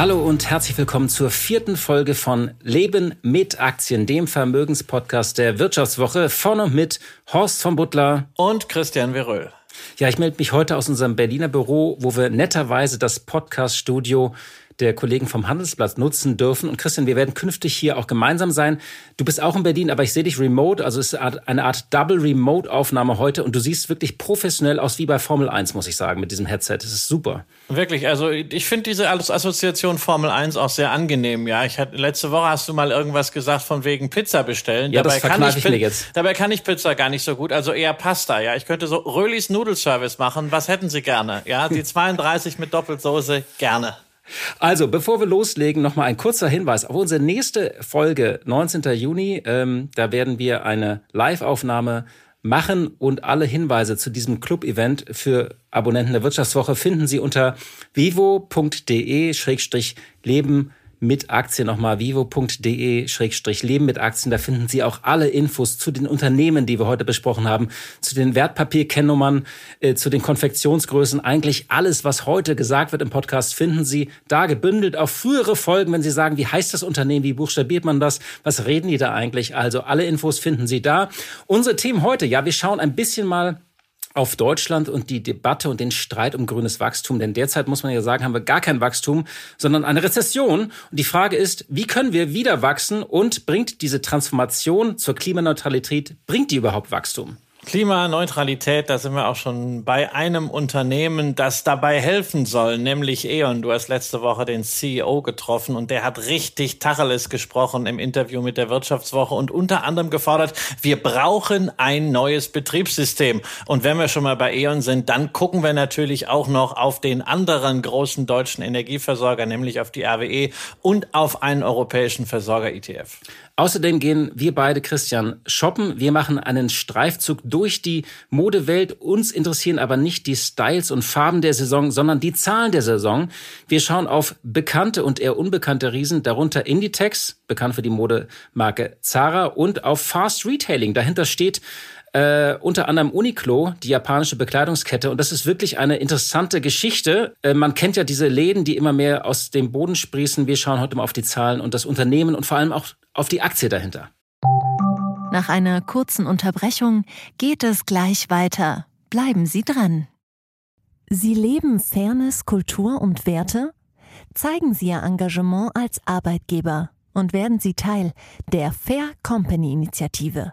Hallo und herzlich willkommen zur vierten Folge von Leben mit Aktien, dem Vermögenspodcast der Wirtschaftswoche von und mit Horst von Butler und Christian Veröll. Ja, ich melde mich heute aus unserem Berliner Büro, wo wir netterweise das Podcaststudio der Kollegen vom Handelsblatt nutzen dürfen. Und Christian, wir werden künftig hier auch gemeinsam sein. Du bist auch in Berlin, aber ich sehe dich remote. Also es ist eine Art Double Remote Aufnahme heute. Und du siehst wirklich professionell aus wie bei Formel 1, muss ich sagen, mit diesem Headset. Das ist super. Wirklich, also ich finde diese Assoziation Formel 1 auch sehr angenehm. Ja, ich hatte, letzte Woche hast du mal irgendwas gesagt von wegen Pizza bestellen. Ja, dabei das kann ich, ich mir jetzt. Dabei kann ich Pizza gar nicht so gut, also eher Pasta. Ja, ich könnte so Rölis Nudelservice machen. Was hätten Sie gerne? Ja, die 32 mit Doppelsoße gerne. Also, bevor wir loslegen, nochmal ein kurzer Hinweis auf unsere nächste Folge, 19. Juni. Ähm, da werden wir eine Live-Aufnahme machen und alle Hinweise zu diesem Club-Event für Abonnenten der Wirtschaftswoche finden Sie unter vivo.de-leben mit Aktien nochmal vivo.de-leben mit Aktien. Da finden Sie auch alle Infos zu den Unternehmen, die wir heute besprochen haben, zu den Wertpapierkennnummern, äh, zu den Konfektionsgrößen. Eigentlich alles, was heute gesagt wird im Podcast, finden Sie da gebündelt auf frühere Folgen, wenn Sie sagen, wie heißt das Unternehmen, wie buchstabiert man das, was reden die da eigentlich? Also alle Infos finden Sie da. Unsere Themen heute, ja, wir schauen ein bisschen mal auf Deutschland und die Debatte und den Streit um grünes Wachstum. Denn derzeit muss man ja sagen, haben wir gar kein Wachstum, sondern eine Rezession. Und die Frage ist, wie können wir wieder wachsen und bringt diese Transformation zur Klimaneutralität, bringt die überhaupt Wachstum? Klimaneutralität, da sind wir auch schon bei einem Unternehmen, das dabei helfen soll, nämlich E.ON. Du hast letzte Woche den CEO getroffen und der hat richtig Tacheles gesprochen im Interview mit der Wirtschaftswoche und unter anderem gefordert, wir brauchen ein neues Betriebssystem. Und wenn wir schon mal bei E.ON sind, dann gucken wir natürlich auch noch auf den anderen großen deutschen Energieversorger, nämlich auf die RWE und auf einen europäischen Versorger ETF. Außerdem gehen wir beide, Christian, shoppen. Wir machen einen Streifzug durch die Modewelt. Uns interessieren aber nicht die Styles und Farben der Saison, sondern die Zahlen der Saison. Wir schauen auf bekannte und eher unbekannte Riesen, darunter Inditex, bekannt für die Modemarke Zara, und auf Fast Retailing. Dahinter steht äh, unter anderem Uniqlo, die japanische Bekleidungskette. Und das ist wirklich eine interessante Geschichte. Äh, man kennt ja diese Läden, die immer mehr aus dem Boden sprießen. Wir schauen heute mal auf die Zahlen und das Unternehmen und vor allem auch auf die Aktie dahinter. Nach einer kurzen Unterbrechung geht es gleich weiter. Bleiben Sie dran. Sie leben Fairness, Kultur und Werte? Zeigen Sie Ihr Engagement als Arbeitgeber und werden Sie Teil der Fair Company Initiative.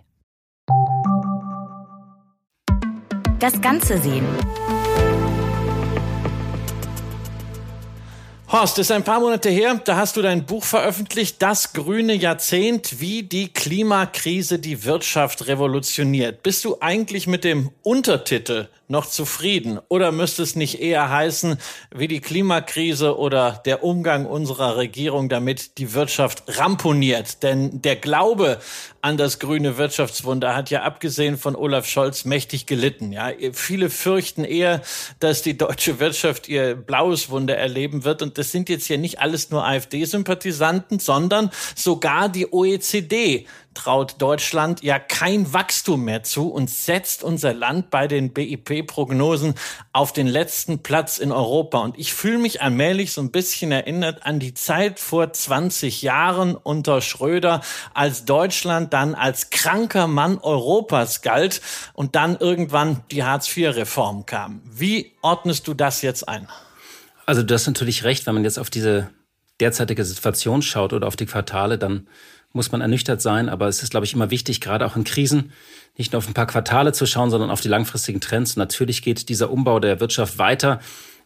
Das Ganze sehen. Horst, ist ein paar Monate her, da hast du dein Buch veröffentlicht, Das grüne Jahrzehnt, wie die Klimakrise die Wirtschaft revolutioniert. Bist du eigentlich mit dem Untertitel noch zufrieden? Oder müsste es nicht eher heißen, wie die Klimakrise oder der Umgang unserer Regierung damit die Wirtschaft ramponiert? Denn der Glaube an das grüne Wirtschaftswunder hat ja abgesehen von Olaf Scholz mächtig gelitten. Ja, viele fürchten eher, dass die deutsche Wirtschaft ihr blaues Wunder erleben wird. Und das sind jetzt hier nicht alles nur AfD-Sympathisanten, sondern sogar die OECD traut Deutschland ja kein Wachstum mehr zu und setzt unser Land bei den BIP-Prognosen auf den letzten Platz in Europa. Und ich fühle mich allmählich so ein bisschen erinnert an die Zeit vor 20 Jahren unter Schröder, als Deutschland dann als kranker Mann Europas galt und dann irgendwann die Hartz-IV-Reform kam. Wie ordnest du das jetzt ein? Also du hast natürlich recht, wenn man jetzt auf diese derzeitige Situation schaut oder auf die Quartale, dann muss man ernüchtert sein. Aber es ist, glaube ich, immer wichtig, gerade auch in Krisen, nicht nur auf ein paar Quartale zu schauen, sondern auf die langfristigen Trends. Und natürlich geht dieser Umbau der Wirtschaft weiter.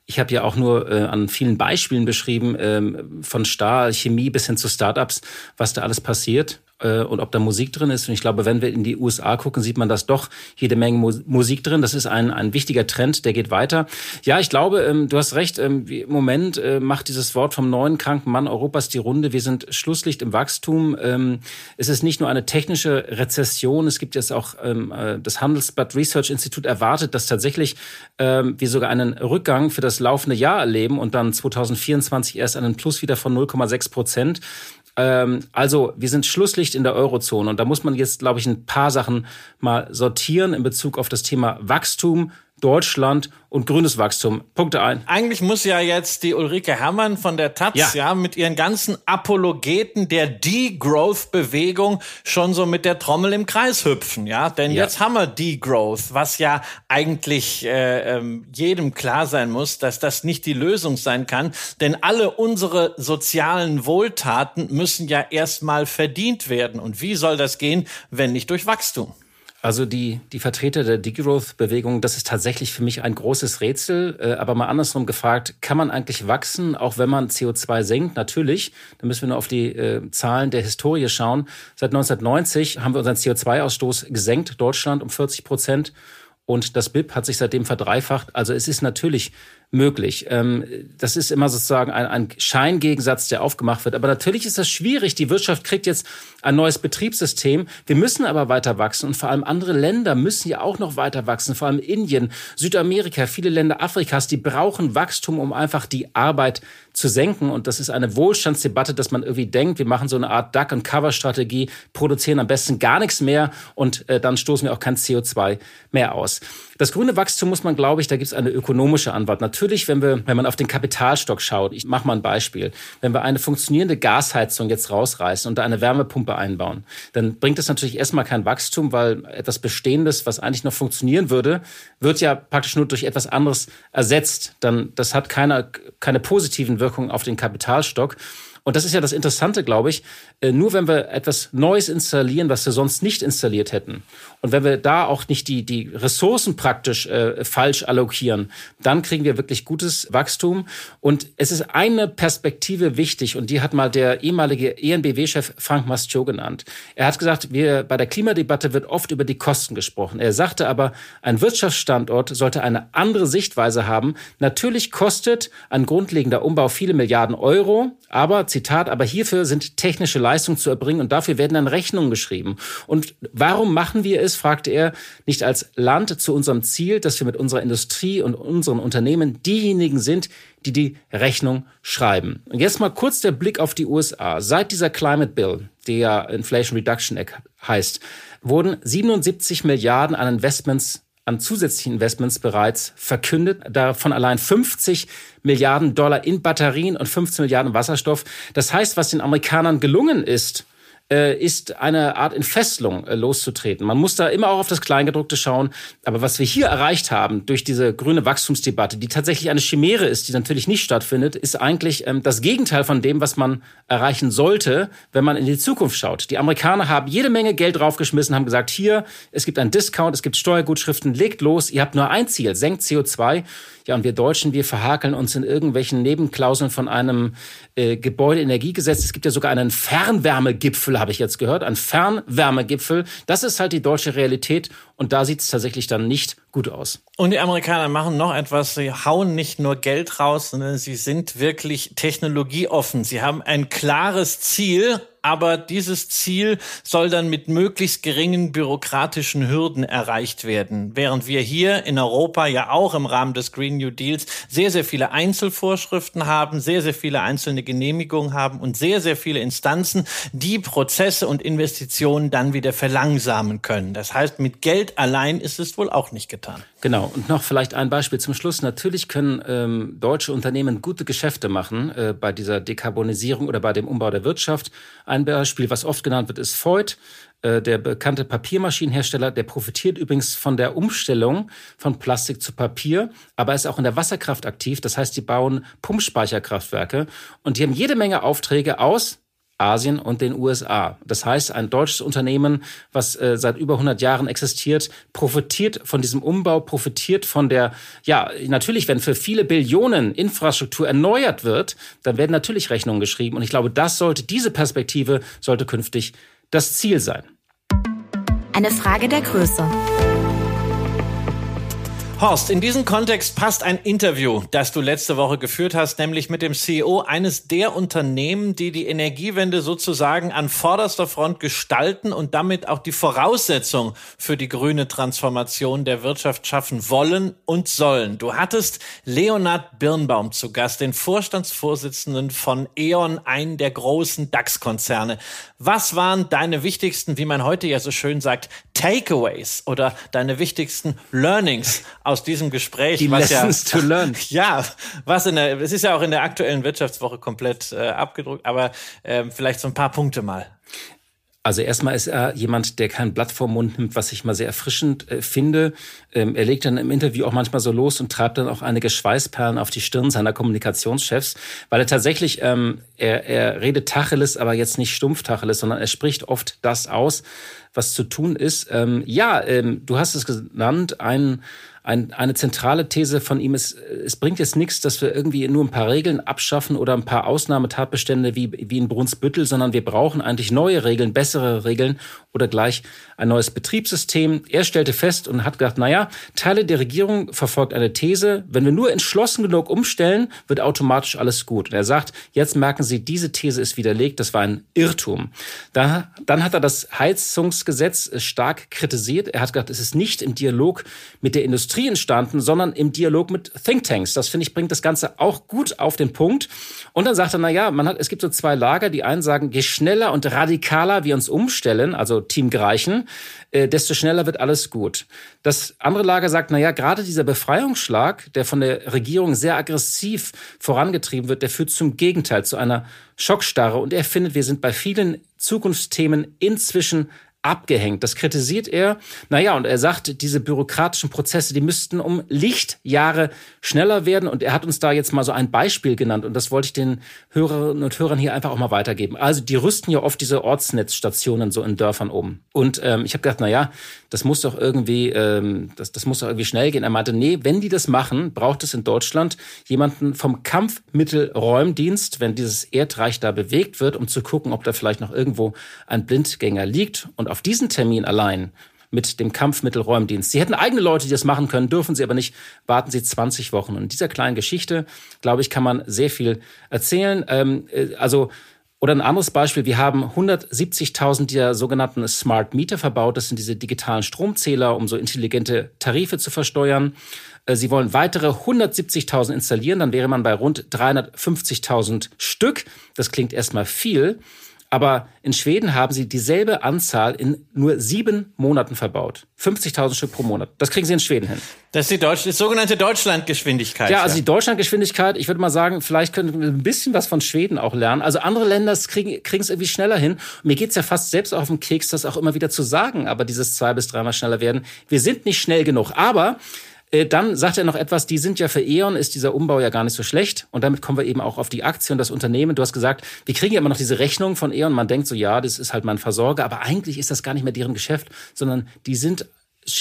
Ich habe ja auch nur äh, an vielen Beispielen beschrieben, ähm, von Stahl, Chemie bis hin zu Startups, was da alles passiert äh, und ob da Musik drin ist. Und ich glaube, wenn wir in die USA gucken, sieht man das doch jede Menge Mu Musik drin. Das ist ein, ein wichtiger Trend, der geht weiter. Ja, ich glaube, ähm, du hast recht. Ähm, im Moment äh, macht dieses Wort vom neuen kranken Mann Europas die Runde. Wir sind Schlusslicht im Wachstum. Ähm, es ist nicht nur eine technische Rezession. Es gibt jetzt auch äh, das Handelsblatt Research Institute erwartet, dass tatsächlich wir sogar einen Rückgang für das laufende Jahr erleben und dann 2024 erst einen Plus wieder von 0,6 Prozent. Ähm, also wir sind Schlusslicht in der Eurozone und da muss man jetzt, glaube ich, ein paar Sachen mal sortieren in Bezug auf das Thema Wachstum, Deutschland und grünes Wachstum. Punkte ein. Eigentlich muss ja jetzt die Ulrike Herrmann von der Taz ja, ja mit ihren ganzen Apologeten der Degrowth-Bewegung schon so mit der Trommel im Kreis hüpfen, ja. Denn ja. jetzt haben wir Degrowth, was ja eigentlich äh, ähm, jedem klar sein muss, dass das nicht die Lösung sein kann. Denn alle unsere sozialen Wohltaten müssen ja erstmal verdient werden. Und wie soll das gehen, wenn nicht durch Wachstum? Also die, die Vertreter der Degrowth-Bewegung, das ist tatsächlich für mich ein großes Rätsel. Äh, aber mal andersrum gefragt, kann man eigentlich wachsen, auch wenn man CO2 senkt? Natürlich. Da müssen wir nur auf die äh, Zahlen der Historie schauen. Seit 1990 haben wir unseren CO2-Ausstoß gesenkt, Deutschland um 40 Prozent. Und das BIP hat sich seitdem verdreifacht. Also es ist natürlich möglich. Ähm, das ist immer sozusagen ein, ein Scheingegensatz, der aufgemacht wird. Aber natürlich ist das schwierig. Die Wirtschaft kriegt jetzt ein neues Betriebssystem. Wir müssen aber weiter wachsen. Und vor allem andere Länder müssen ja auch noch weiter wachsen. Vor allem Indien, Südamerika, viele Länder Afrikas, die brauchen Wachstum, um einfach die Arbeit zu senken. Und das ist eine Wohlstandsdebatte, dass man irgendwie denkt, wir machen so eine Art Duck-and-Cover-Strategie, produzieren am besten gar nichts mehr und äh, dann stoßen wir auch kein CO2 mehr aus. Das grüne Wachstum muss man, glaube ich, da gibt es eine ökonomische Antwort. Natürlich, wenn wir, wenn man auf den Kapitalstock schaut, ich mache mal ein Beispiel, wenn wir eine funktionierende Gasheizung jetzt rausreißen und da eine Wärmepumpe einbauen, dann bringt das natürlich erstmal kein Wachstum, weil etwas Bestehendes, was eigentlich noch funktionieren würde, wird ja praktisch nur durch etwas anderes ersetzt. Dann, das hat keine, keine positiven Wirkungen auf den Kapitalstock. Und das ist ja das Interessante, glaube ich. Äh, nur wenn wir etwas Neues installieren, was wir sonst nicht installiert hätten, und wenn wir da auch nicht die, die Ressourcen praktisch äh, falsch allokieren, dann kriegen wir wirklich gutes Wachstum. Und es ist eine Perspektive wichtig, und die hat mal der ehemalige ENBW-Chef Frank Mastio genannt. Er hat gesagt, wir, bei der Klimadebatte wird oft über die Kosten gesprochen. Er sagte aber, ein Wirtschaftsstandort sollte eine andere Sichtweise haben. Natürlich kostet ein grundlegender Umbau viele Milliarden Euro, aber, Zitat, aber hierfür sind technische Leistungen zu erbringen und dafür werden dann Rechnungen geschrieben. Und warum machen wir es, fragte er, nicht als Land zu unserem Ziel, dass wir mit unserer Industrie und unseren Unternehmen diejenigen sind, die die Rechnung schreiben. Und jetzt mal kurz der Blick auf die USA. Seit dieser Climate Bill, der Inflation Reduction Act heißt, wurden 77 Milliarden an Investments an zusätzlichen Investments bereits verkündet, davon allein 50 Milliarden Dollar in Batterien und 15 Milliarden Wasserstoff. Das heißt, was den Amerikanern gelungen ist, äh, ist eine Art Entfesselung äh, loszutreten. Man muss da immer auch auf das Kleingedruckte schauen. Aber was wir hier erreicht haben durch diese grüne Wachstumsdebatte, die tatsächlich eine Chimäre ist, die natürlich nicht stattfindet, ist eigentlich ähm, das Gegenteil von dem, was man erreichen sollte, wenn man in die Zukunft schaut. Die Amerikaner haben jede Menge Geld draufgeschmissen, haben gesagt, hier, es gibt einen Discount, es gibt Steuergutschriften, legt los, ihr habt nur ein Ziel, senkt CO2. Ja, und wir Deutschen, wir verhakeln uns in irgendwelchen Nebenklauseln von einem äh, Gebäudeenergiegesetz. Es gibt ja sogar einen Fernwärmegipfel, habe ich jetzt gehört, ein Fernwärmegipfel. Das ist halt die deutsche Realität und da sieht es tatsächlich dann nicht gut aus. Und die Amerikaner machen noch etwas. Sie hauen nicht nur Geld raus, sondern sie sind wirklich technologieoffen. Sie haben ein klares Ziel aber dieses Ziel soll dann mit möglichst geringen bürokratischen Hürden erreicht werden. Während wir hier in Europa ja auch im Rahmen des Green New Deals sehr, sehr viele Einzelvorschriften haben, sehr, sehr viele einzelne Genehmigungen haben und sehr, sehr viele Instanzen, die Prozesse und Investitionen dann wieder verlangsamen können. Das heißt, mit Geld allein ist es wohl auch nicht getan. Genau. Und noch vielleicht ein Beispiel zum Schluss. Natürlich können ähm, deutsche Unternehmen gute Geschäfte machen äh, bei dieser Dekarbonisierung oder bei dem Umbau der Wirtschaft. ein Beispiel, was oft genannt wird, ist Voigt. Äh, der bekannte Papiermaschinenhersteller, der profitiert übrigens von der Umstellung von Plastik zu Papier, aber ist auch in der Wasserkraft aktiv. Das heißt, die bauen Pumpspeicherkraftwerke und die haben jede Menge Aufträge aus Asien und den USA. Das heißt, ein deutsches Unternehmen, was äh, seit über 100 Jahren existiert, profitiert von diesem Umbau, profitiert von der, ja, natürlich, wenn für viele Billionen Infrastruktur erneuert wird, dann werden natürlich Rechnungen geschrieben. Und ich glaube, das sollte, diese Perspektive sollte künftig das Ziel sein. Eine Frage der Größe. Horst, in diesem Kontext passt ein Interview, das du letzte Woche geführt hast, nämlich mit dem CEO eines der Unternehmen, die die Energiewende sozusagen an vorderster Front gestalten und damit auch die Voraussetzung für die grüne Transformation der Wirtschaft schaffen wollen und sollen. Du hattest Leonhard Birnbaum zu Gast, den Vorstandsvorsitzenden von E.ON, einen der großen DAX-Konzerne. Was waren deine wichtigsten, wie man heute ja so schön sagt, Takeaways oder deine wichtigsten Learnings aus diesem Gespräch. Die was Lessons ja, to learn. Ja, was in der, es ist ja auch in der aktuellen Wirtschaftswoche komplett äh, abgedruckt, aber äh, vielleicht so ein paar Punkte mal. Also erstmal ist er jemand, der kein Blatt vom Mund nimmt, was ich mal sehr erfrischend äh, finde. Ähm, er legt dann im Interview auch manchmal so los und treibt dann auch einige Schweißperlen auf die Stirn seiner Kommunikationschefs, weil er tatsächlich, ähm, er, er redet Tacheles, aber jetzt nicht stumpf Tacheles, sondern er spricht oft das aus, was zu tun ist. Ähm, ja, ähm, du hast es genannt, ein ein, eine zentrale These von ihm ist, es bringt jetzt nichts, dass wir irgendwie nur ein paar Regeln abschaffen oder ein paar Ausnahmetatbestände wie, wie in Brunsbüttel, sondern wir brauchen eigentlich neue Regeln, bessere Regeln oder gleich ein neues Betriebssystem. Er stellte fest und hat gedacht, naja, Teile der Regierung verfolgt eine These, wenn wir nur entschlossen genug umstellen, wird automatisch alles gut. Und er sagt, jetzt merken Sie, diese These ist widerlegt, das war ein Irrtum. Da, dann hat er das Heizungsgesetz stark kritisiert. Er hat gesagt, es ist nicht im Dialog mit der Industrie entstanden, sondern im Dialog mit Thinktanks. Das finde ich bringt das Ganze auch gut auf den Punkt. Und dann sagt er, na ja, man hat, es gibt so zwei Lager. Die einen sagen, je schneller und radikaler wir uns umstellen, also Team Greichen, äh, desto schneller wird alles gut. Das andere Lager sagt, na ja, gerade dieser Befreiungsschlag, der von der Regierung sehr aggressiv vorangetrieben wird, der führt zum Gegenteil, zu einer Schockstarre. Und er findet, wir sind bei vielen Zukunftsthemen inzwischen abgehängt. Das kritisiert er. Naja, und er sagt, diese bürokratischen Prozesse, die müssten um Lichtjahre schneller werden. Und er hat uns da jetzt mal so ein Beispiel genannt. Und das wollte ich den Hörerinnen und Hörern hier einfach auch mal weitergeben. Also die rüsten ja oft diese Ortsnetzstationen so in Dörfern um. Und ähm, ich habe gedacht, naja, das muss doch irgendwie, ähm, das, das muss doch irgendwie schnell gehen. Er meinte, nee, wenn die das machen, braucht es in Deutschland jemanden vom Kampfmittelräumdienst, wenn dieses Erdreich da bewegt wird, um zu gucken, ob da vielleicht noch irgendwo ein Blindgänger liegt. Und auf diesen Termin allein mit dem Kampfmittelräumdienst. Sie hätten eigene Leute, die das machen können, dürfen sie aber nicht. Warten Sie 20 Wochen. Und in dieser kleinen Geschichte, glaube ich, kann man sehr viel erzählen. Ähm, äh, also oder ein anderes Beispiel, wir haben 170.000 der sogenannten Smart Meter verbaut. Das sind diese digitalen Stromzähler, um so intelligente Tarife zu versteuern. Äh, Sie wollen weitere 170.000 installieren, dann wäre man bei rund 350.000 Stück. Das klingt erstmal viel. Aber in Schweden haben sie dieselbe Anzahl in nur sieben Monaten verbaut. 50.000 Stück pro Monat. Das kriegen sie in Schweden hin. Das ist die, Deutsch die sogenannte Deutschlandgeschwindigkeit. Ja, also die Deutschlandgeschwindigkeit, ich würde mal sagen, vielleicht können wir ein bisschen was von Schweden auch lernen. Also andere Länder kriegen, es irgendwie schneller hin. Mir geht's ja fast selbst auf den Keks, das auch immer wieder zu sagen, aber dieses zwei bis dreimal schneller werden. Wir sind nicht schnell genug. Aber dann sagt er noch etwas, die sind ja für E.ON, ist dieser Umbau ja gar nicht so schlecht. Und damit kommen wir eben auch auf die Aktie und das Unternehmen. Du hast gesagt, wir kriegen ja immer noch diese Rechnung von E.ON. Man denkt so, ja, das ist halt mein Versorger. Aber eigentlich ist das gar nicht mehr deren Geschäft, sondern die sind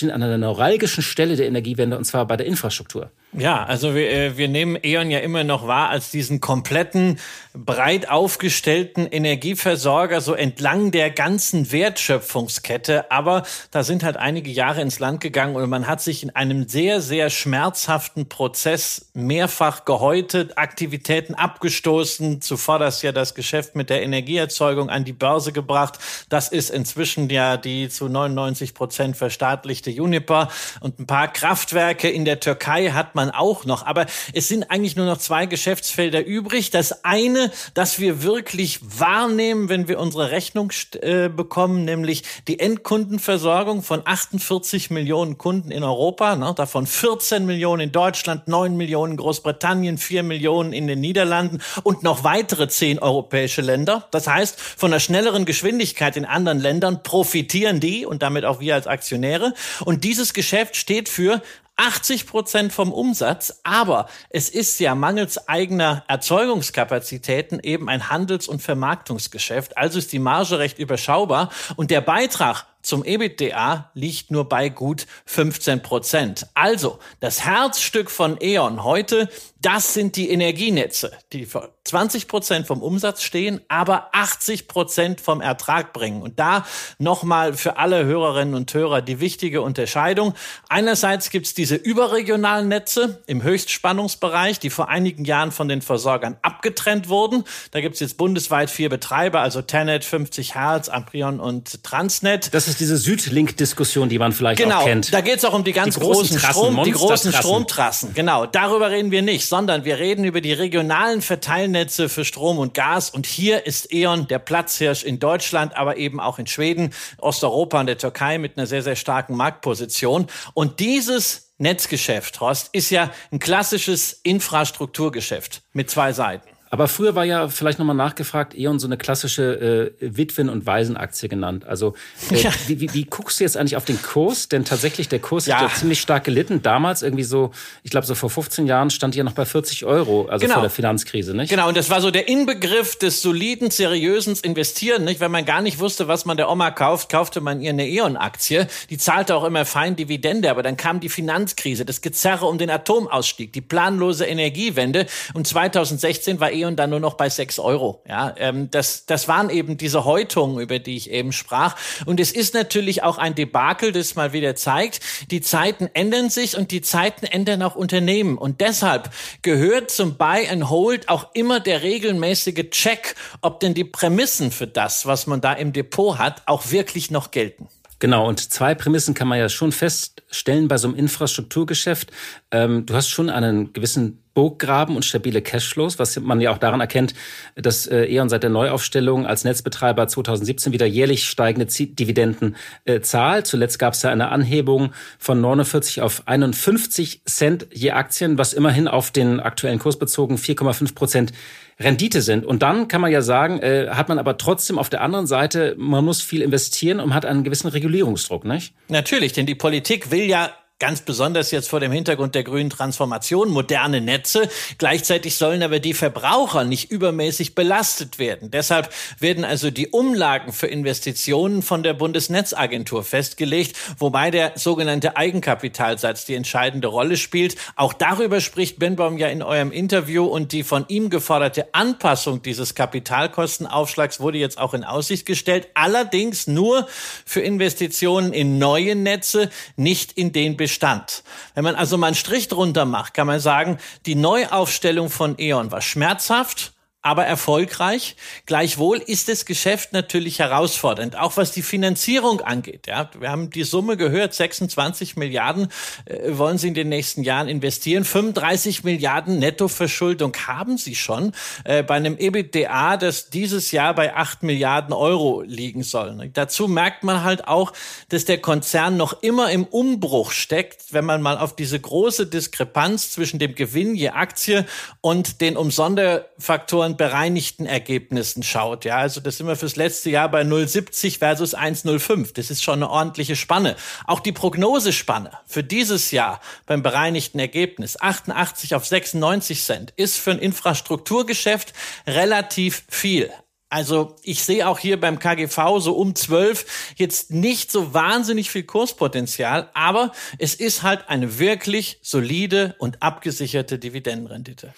an einer neuralgischen Stelle der Energiewende und zwar bei der Infrastruktur. Ja, also wir, äh, wir nehmen E.ON ja immer noch wahr als diesen kompletten, breit aufgestellten Energieversorger so entlang der ganzen Wertschöpfungskette. Aber da sind halt einige Jahre ins Land gegangen und man hat sich in einem sehr, sehr schmerzhaften Prozess mehrfach gehäutet, Aktivitäten abgestoßen, zuvorderst ja das Geschäft mit der Energieerzeugung an die Börse gebracht. Das ist inzwischen ja die zu 99 Prozent verstaatlichte Uniper und ein paar Kraftwerke in der Türkei hat man man auch noch. Aber es sind eigentlich nur noch zwei Geschäftsfelder übrig. Das eine, das wir wirklich wahrnehmen, wenn wir unsere Rechnung äh, bekommen, nämlich die Endkundenversorgung von 48 Millionen Kunden in Europa, ne, davon 14 Millionen in Deutschland, 9 Millionen in Großbritannien, 4 Millionen in den Niederlanden und noch weitere 10 europäische Länder. Das heißt, von der schnelleren Geschwindigkeit in anderen Ländern profitieren die und damit auch wir als Aktionäre. Und dieses Geschäft steht für 80 Prozent vom Umsatz, aber es ist ja mangels eigener Erzeugungskapazitäten eben ein Handels- und Vermarktungsgeschäft. Also ist die Marge recht überschaubar und der Beitrag zum EBITDA liegt nur bei gut 15 Prozent. Also das Herzstück von E.ON heute, das sind die Energienetze, die für 20 Prozent vom Umsatz stehen, aber 80 Prozent vom Ertrag bringen. Und da nochmal für alle Hörerinnen und Hörer die wichtige Unterscheidung. Einerseits gibt's diese überregionalen Netze im Höchstspannungsbereich, die vor einigen Jahren von den Versorgern abgetrennt wurden. Da gibt's jetzt bundesweit vier Betreiber, also Tenet, 50 Hertz, Amprion und Transnet. Das ist diese Südlink-Diskussion, die man vielleicht genau, auch kennt. Genau, da geht's auch um die ganz die großen, großen Trassen, Strom, die großen. Stromtrassen. Genau, darüber reden wir nicht, sondern wir reden über die regionalen Verteilnetze für Strom und Gas. Und hier ist E.ON der Platzhirsch in Deutschland, aber eben auch in Schweden, Osteuropa und der Türkei mit einer sehr, sehr starken Marktposition. Und dieses Netzgeschäft, Horst, ist ja ein klassisches Infrastrukturgeschäft mit zwei Seiten. Aber früher war ja vielleicht nochmal nachgefragt, E.ON so eine klassische äh, Witwen- und Waisenaktie genannt. Also äh, Ja. wie, wie, wie guckst du jetzt eigentlich auf den Kurs? Denn tatsächlich, der Kurs Ja. hat ja ziemlich stark gelitten. Damals irgendwie so, ich glaube so vor 15 Jahren stand die ja noch bei 40 Euro, also Genau. vor der Finanzkrise, nicht? Genau, und das war so der Inbegriff des soliden, seriösen Investieren, nicht? Wenn man gar nicht wusste, was man der Oma kauft, kaufte man ihr eine E.ON-Aktie. Die zahlte auch immer fein Dividende, aber dann kam die Finanzkrise, das Gezerre um den Atomausstieg, die planlose Energiewende und 2016 war E.ON dann nur noch bei 6 Euro. Ja, ähm, das, das waren eben diese Häutungen, über die ich eben sprach. Und es ist natürlich auch ein Debakel, das mal wieder zeigt, die Zeiten ändern sich und die Zeiten ändern auch Unternehmen. Und deshalb gehört zum Buy and Hold auch immer der regelmäßige Check, ob denn die Prämissen für das, was man da im Depot hat, auch wirklich noch gelten. Genau, und zwei Prämissen kann man ja schon feststellen bei so einem Infrastrukturgeschäft. Ähm, du hast schon einen gewissen Burggraben und stabile Cashflows, was man ja auch daran erkennt, dass äh, E.ON seit der Neuaufstellung als Netzbetreiber 2017 wieder jährlich steigende Dividenden äh, zahlt. Zuletzt gab es ja eine Anhebung von 49 auf 51 Cent je Aktien, was immerhin auf den aktuellen Kurs bezogen 4,5 Prozent Rendite sind. Und dann kann man ja sagen, äh, hat man aber trotzdem auf der anderen Seite, man muss viel investieren und hat einen gewissen Regulierungsdruck, nicht? Natürlich, denn die Politik will ja ganz besonders jetzt vor dem Hintergrund der grünen Transformation, moderne Netze. Gleichzeitig sollen aber die Verbraucher nicht übermäßig belastet werden. Deshalb werden also die Umlagen für Investitionen von der Bundesnetzagentur festgelegt, wobei der sogenannte Eigenkapitalsatz die entscheidende Rolle spielt. Auch darüber spricht Benbaum ja in eurem Interview und die von ihm geforderte Anpassung dieses Kapitalkostenaufschlags wurde jetzt auch in Aussicht gestellt. Allerdings nur für Investitionen in neue Netze, nicht in den Bestand. Wenn man also mal einen Strich drunter macht, kann man sagen, die Neuaufstellung von E.ON war schmerzhaft, aber erfolgreich. Gleichwohl ist das Geschäft natürlich herausfordernd, auch was die Finanzierung angeht. Ja, wir haben die Summe gehört, 26 Milliarden äh, wollen sie in den nächsten Jahren investieren. 35 Milliarden Nettoverschuldung haben sie schon äh, bei einem EBITDA, das dieses Jahr bei 8 Milliarden Euro liegen soll. Dazu merkt man halt auch, dass der Konzern noch immer im Umbruch steckt, wenn man mal auf diese große Diskrepanz zwischen dem Gewinn je Aktie und den um Sonderfaktoren bereinigten Ergebnissen schaut. Ja, also das sind wir fürs letzte Jahr bei 0,70 versus 1,05. Das ist schon eine ordentliche Spanne. Auch die Prognosespanne für dieses Jahr beim bereinigten Ergebnis 88 auf 96 Cent ist für ein Infrastrukturgeschäft relativ viel. Also ich sehe auch hier beim KGV so um 12 jetzt nicht so wahnsinnig viel Kurspotenzial, aber es ist halt eine wirklich solide und abgesicherte Dividendenrendite.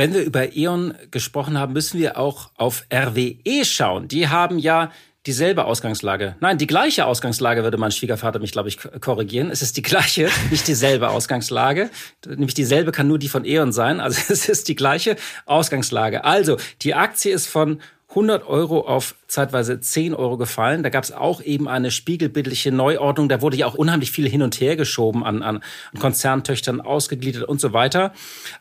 Wenn wir über E.ON gesprochen haben, müssen wir auch auf RWE schauen. Die haben ja dieselbe Ausgangslage. Nein, die gleiche Ausgangslage würde mein Schwiegervater mich, glaube ich, korrigieren. Es ist die gleiche, nicht dieselbe Ausgangslage. Nämlich dieselbe kann nur die von E.ON sein. Also es ist die gleiche Ausgangslage. Also, die Aktie ist von 100 Euro auf zeitweise 10 Euro gefallen. Da gab es auch eben eine spiegelbildliche Neuordnung. Da wurde ja auch unheimlich viel hin und her geschoben, an, an Konzerntöchtern ausgegliedert und so weiter.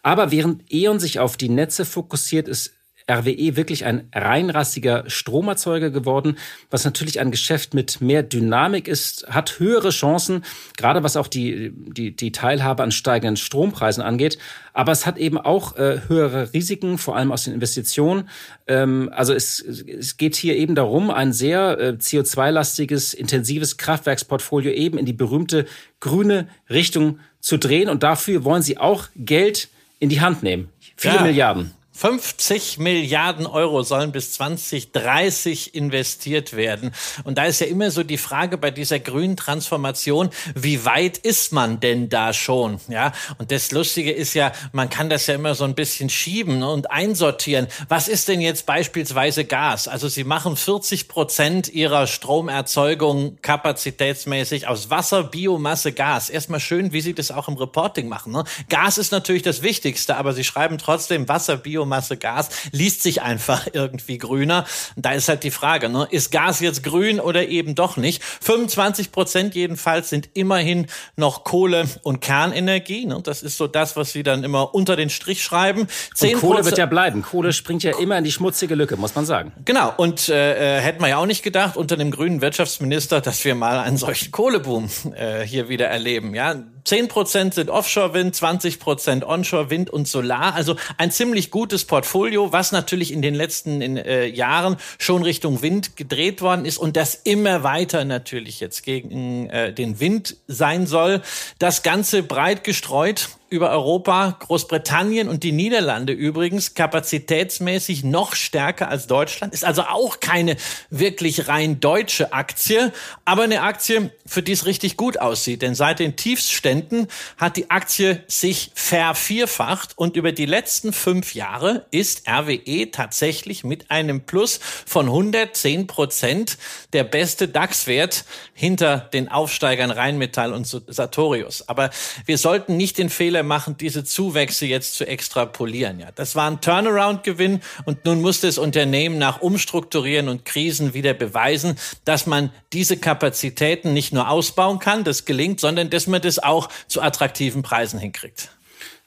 Aber während E.ON sich auf die Netze fokussiert, ist RWE wirklich ein reinrassiger Stromerzeuger geworden, was natürlich ein Geschäft mit mehr Dynamik ist, hat höhere Chancen, gerade was auch die, die, die Teilhabe an steigenden Strompreisen angeht. Aber es hat eben auch äh, höhere Risiken, vor allem aus den Investitionen. Ähm, also es, es geht hier eben darum, ein sehr äh, CO2-lastiges, intensives Kraftwerksportfolio eben in die berühmte grüne Richtung zu drehen. Und dafür wollen sie auch Geld in die Hand nehmen. Vier ja. Milliarden. 50 Milliarden Euro sollen bis 2030 investiert werden. Und da ist ja immer so die Frage bei dieser grünen Transformation, wie weit ist man denn da schon? Ja, und das Lustige ist ja, man kann das ja immer so ein bisschen schieben und einsortieren. Was ist denn jetzt beispielsweise Gas? Also sie machen 40 Prozent ihrer Stromerzeugung kapazitätsmäßig aus Wasser, Biomasse, Gas. Erstmal schön, wie sie das auch im Reporting machen. Ne? Gas ist natürlich das Wichtigste, aber sie schreiben trotzdem Wasser, Biomasse, Biomasse, Gas, liest sich einfach irgendwie grüner. Da ist halt die Frage, ne? ist Gas jetzt grün oder eben doch nicht? 25 Prozent jedenfalls sind immerhin noch Kohle und Kernenergie. Ne? Das ist so das, was sie dann immer unter den Strich schreiben. 10 und Kohle wird ja bleiben. Kohle springt ja immer in die schmutzige Lücke, muss man sagen. Genau. Und äh, äh hätten wir ja auch nicht gedacht unter dem grünen Wirtschaftsminister, dass wir mal einen solchen Kohleboom äh, hier wieder erleben. Ja, 10 Prozent sind Offshore-Wind, 20 Prozent Onshore-Wind und Solar. Also ein ziemlich gutes Portfolio, was natürlich in den letzten in, äh, Jahren schon Richtung Wind gedreht worden ist und das immer weiter natürlich jetzt gegen äh, den Wind sein soll. Das Ganze breit gestreut über Europa, Großbritannien und die Niederlande übrigens kapazitätsmäßig noch stärker als Deutschland. Ist also auch keine wirklich rein deutsche Aktie, aber eine Aktie, für die es richtig gut aussieht. Denn seit den Tiefsständen hat die Aktie sich vervierfacht und über die letzten fünf Jahre ist RWE tatsächlich mit einem Plus von 110 Prozent der beste DAX-Wert hinter den Aufsteigern Rheinmetall und Sartorius. Aber wir sollten nicht den Fehler Fehler machen, diese Zuwächse jetzt zu extrapolieren. Ja, das war ein Turnaround-Gewinn und nun muss das Unternehmen nach Umstrukturieren und Krisen wieder beweisen, dass man diese Kapazitäten nicht nur ausbauen kann, das gelingt, sondern dass man das auch zu attraktiven Preisen hinkriegt.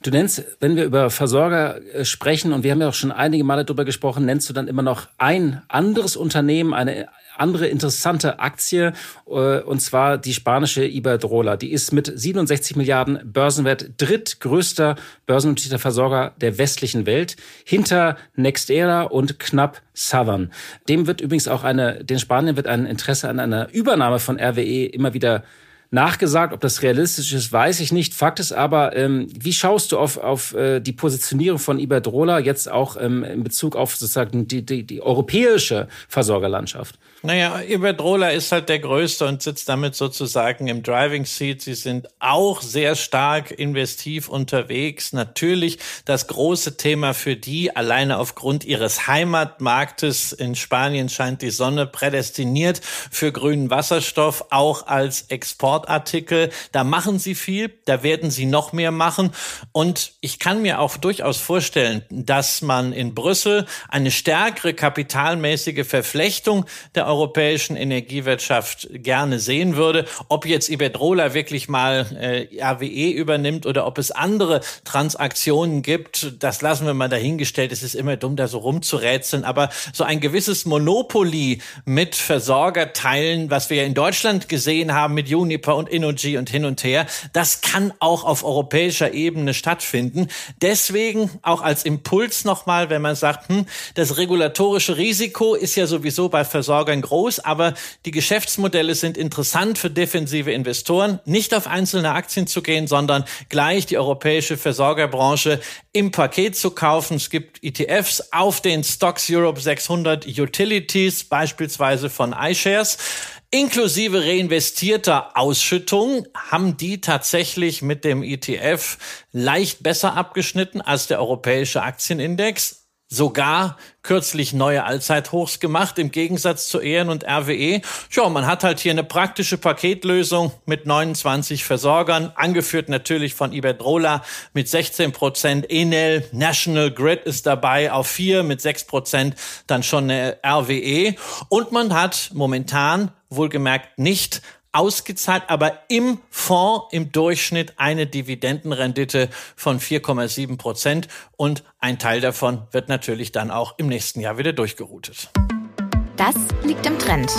Du nennst, wenn wir über Versorger äh, sprechen, und wir haben ja auch schon einige Male darüber gesprochen, nennst du dann immer noch ein anderes Unternehmen, eine andere interessante Aktie, äh, und zwar die spanische Iberdrola. Die ist mit 67 Milliarden Börsenwert drittgrößter börsennotierter Versorger der westlichen Welt, hinter NextEra und knapp Southern. Dem wird übrigens auch eine, den Spaniern wird ein Interesse an einer Übernahme von RWE immer wieder nachgesagt. Ob das realistisch ist, weiß ich nicht. Fakt ist aber, ähm, wie schaust du auf, auf äh, die Positionierung von Iberdrola jetzt auch ähm, in Bezug auf sozusagen die, die, die europäische Versorgerlandschaft? Naja, Iberdrola ist halt der Größte und sitzt damit sozusagen im Driving Seat. Sie sind auch sehr stark investiv unterwegs. Natürlich das große Thema für die, alleine aufgrund ihres Heimatmarktes in Spanien scheint die Sonne prädestiniert für grünen Wasserstoff, auch als Exportartikel. Da machen sie viel, da werden sie noch mehr machen. Und ich kann mir auch durchaus vorstellen, dass man in Brüssel eine stärkere kapitalmäßige Verflechtung der europäischen Energiewirtschaft gerne sehen würde. Ob jetzt Iberdrola wirklich mal äh, RWE übernimmt oder ob es andere Transaktionen gibt, das lassen wir mal dahingestellt. Es ist immer dumm, da so rumzurätseln. Aber so ein gewisses Monopoly mit Versorgerteilen, was wir ja in Deutschland gesehen haben mit Uniper und Innogy und hin und her, das kann auch auf europäischer Ebene stattfinden. Deswegen auch als Impuls nochmal, wenn man sagt, hm, das regulatorische Risiko ist ja sowieso bei Versorgern groß, aber die Geschäftsmodelle sind interessant für defensive Investoren, nicht auf einzelne Aktien zu gehen, sondern gleich die europäische Versorgerbranche im Paket zu kaufen. Es gibt ETFs auf den Stocks Europe 600 Utilities, beispielsweise von iShares inklusive reinvestierter Ausschüttung haben die tatsächlich mit dem ETF leicht besser abgeschnitten als der europäische Aktienindex sogar kürzlich neue Allzeithochs gemacht, im Gegensatz zu EN und RWE. Tja, man hat halt hier eine praktische Paketlösung mit 29 Versorgern, angeführt natürlich von Iberdrola mit 16 Prozent. Enel, National Grid ist dabei auf vier mit 6 Prozent, dann schon eine RWE. Und man hat momentan wohlgemerkt nicht ausgezahlt, aber im Fonds im Durchschnitt eine Dividendenrendite von 4,7 Prozent und ein Teil davon wird natürlich dann auch im nächsten Jahr wieder durchgeroutet. Das liegt im Trend.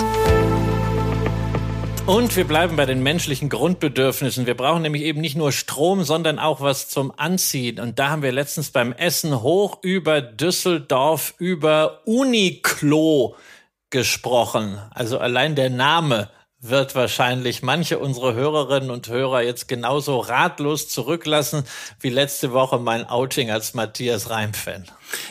Und wir bleiben bei den menschlichen Grundbedürfnissen. Wir brauchen nämlich eben nicht nur Strom, sondern auch was zum Anziehen. Und da haben wir letztens beim Essen hoch über Düsseldorf über Uniqlo gesprochen. Also allein der Name wird wahrscheinlich manche unserer Hörerinnen und Hörer jetzt genauso ratlos zurücklassen wie letzte Woche mein Outing als Matthias Reim-Fan.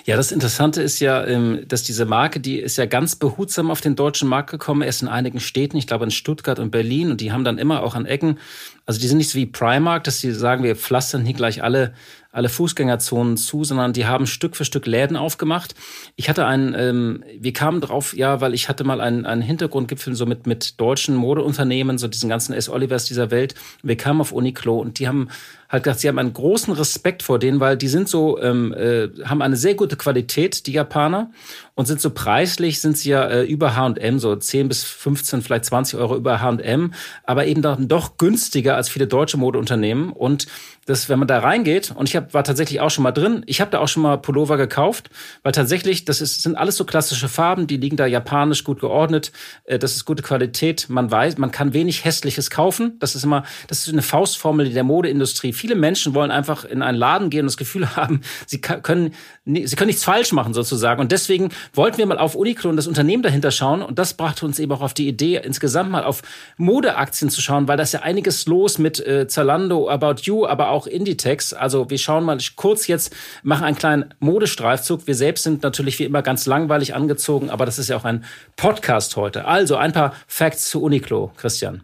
Ja, das Interessante ist ja, ähm, dass diese Marke, die ist ja ganz behutsam auf den deutschen Markt gekommen, erst in einigen Städten, ich glaube in Stuttgart und Berlin, und die haben dann immer auch an Ecken, also die sind nicht so wie Primark, dass sie sagen, wir pflastern hier gleich alle alle Fußgängerzonen zu, sondern die haben Stück für Stück Läden aufgemacht. Ich hatte einen, ähm, wir kamen drauf, ja, weil ich hatte mal einen, einen Hintergrundgipfel so mit, mit deutschen Modeunternehmen, so diesen ganzen S. Olivers dieser Welt. Wir kamen auf Uniqlo und die haben halt gesagt, sie haben einen großen Respekt vor denen, weil die sind so, ähm, äh, haben eine sehr gute Qualität, die Japaner, und sind so preislich, sind sie ja äh, über H&M, so 10 bis 15, vielleicht 20 Euro über H&M, aber eben dann doch günstiger als viele deutsche Modeunternehmen und dass wenn man da reingeht und ich hab, war tatsächlich auch schon mal drin, ich habe da auch schon mal Pullover gekauft, weil tatsächlich das ist, sind alles so klassische Farben, die liegen da japanisch gut geordnet, äh, das ist gute Qualität, man weiß, man kann wenig hässliches kaufen, das ist immer, das ist eine Faustformel der Modeindustrie. Viele Menschen wollen einfach in einen Laden gehen und das Gefühl haben, sie können, sie können nichts falsch machen sozusagen und deswegen wollten wir mal auf Uniqlo und das Unternehmen dahinter schauen und das brachte uns eben auch auf die Idee, insgesamt mal auf Modeaktien zu schauen, weil da ist ja einiges los mit äh, Zalando, About You, aber auch Inditex. Also wir schauen mal kurz jetzt, machen einen kleinen Modestreifzug. Wir selbst sind natürlich wie immer ganz langweilig angezogen, aber das ist ja auch ein Podcast heute. Also ein paar Facts zu Uniqlo, Christian.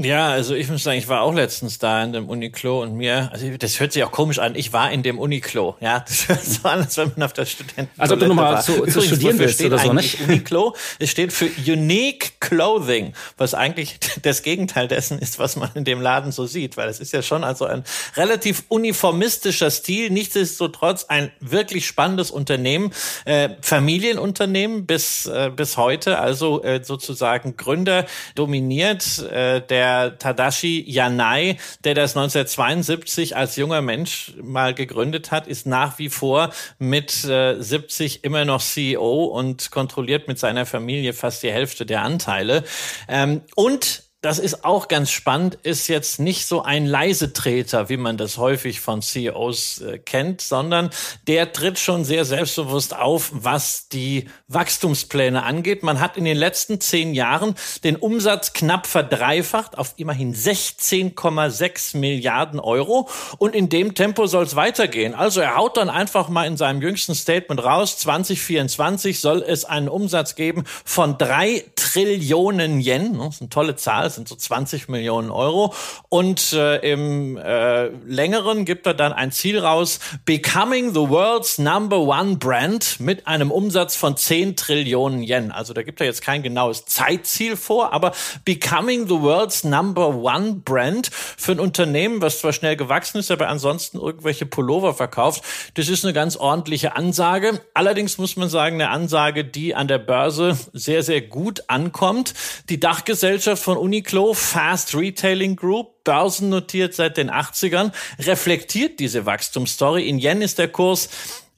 Ja, also ich muss sagen, ich war auch letztens da in dem Uniklo und mir, also das hört sich auch komisch an, ich war in dem Uniklo, ja, das hört so an, als wenn man auf der Studenten. Also ob du nochmal zu, zu studieren willst oder so, nicht? Uniklo, es steht für Unique Clothing, was eigentlich das Gegenteil dessen ist, was man in dem Laden so sieht, weil es ist ja schon also ein relativ uniformistischer Stil, nichtsdestotrotz ein wirklich spannendes Unternehmen, äh, Familienunternehmen bis, äh, bis heute, also äh, sozusagen Gründer dominiert, äh, der der Tadashi Yanai, der das 1972 als junger Mensch mal gegründet hat, ist nach wie vor mit äh, 70 immer noch CEO und kontrolliert mit seiner Familie fast die Hälfte der Anteile. Ähm, und das ist auch ganz spannend, ist jetzt nicht so ein Leisetreter, wie man das häufig von CEOs äh, kennt, sondern der tritt schon sehr selbstbewusst auf, was die Wachstumspläne angeht. Man hat in den letzten zehn Jahren den Umsatz knapp verdreifacht auf immerhin 16,6 Milliarden Euro und in dem Tempo soll es weitergehen. Also er haut dann einfach mal in seinem jüngsten Statement raus, 2024 soll es einen Umsatz geben von drei Trillionen Yen. Das ist eine tolle Zahl das sind so 20 Millionen Euro. Und äh, im äh, längeren gibt er dann ein Ziel raus, Becoming the World's Number One Brand mit einem Umsatz von 10 Trillionen Yen. Also da gibt er jetzt kein genaues Zeitziel vor, aber Becoming the World's Number One Brand für ein Unternehmen, was zwar schnell gewachsen ist, aber ansonsten irgendwelche Pullover verkauft, das ist eine ganz ordentliche Ansage. Allerdings muss man sagen, eine Ansage, die an der Börse sehr, sehr gut ankommt. Die Dachgesellschaft von Uni Uniqlo Fast Retailing Group, börsennotiert seit den 80ern, reflektiert diese Wachstumsstory. In Yen ist der Kurs